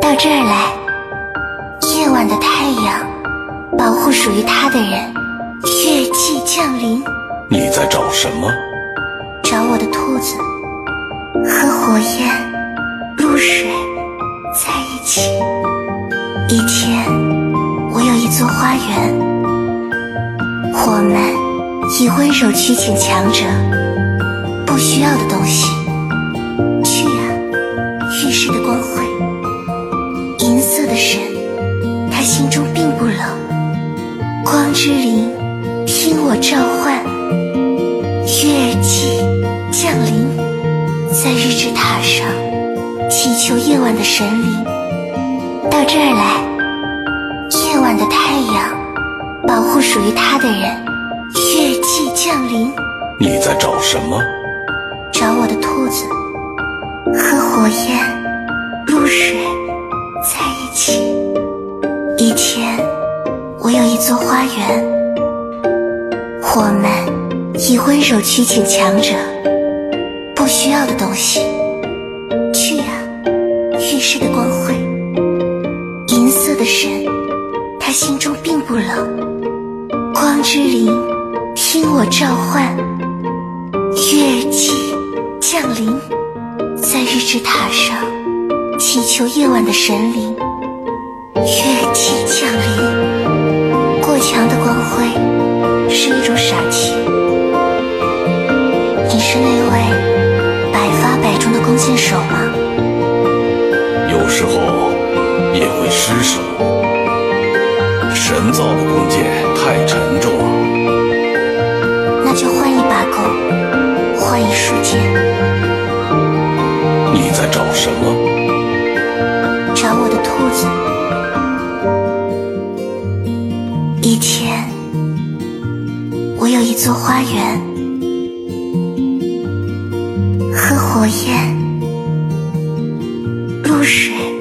到这儿来。夜晚的太阳保护属于他的人，月季降临。你在找什么？找我的兔子和火焰、露水在一起。一天，我有一座花园，我们以温柔驱遣强者不需要的东西。神，他心中并不冷。光之灵，听我召唤，月季降临，在日之塔上祈求夜晚的神灵到这儿来。夜晚的太阳保护属于他的人，月季降临。你在找什么？找我的兔子和火焰、露水起。以前，我有一座花园，我们以温柔驱请强者不需要的东西。去啊，浴室的光辉，银色的神，他心中并不冷。光之灵，听我召唤，月季降临，在日之塔上祈求夜晚的神灵。月季降临，过强的光辉是一种傻气。你是那位百发百中的弓箭手吗？有时候也会失手。神造的弓箭太沉重了，那就换一把弓，换一束箭，你在找什么？找我的兔子。座花园，和火焰、露水。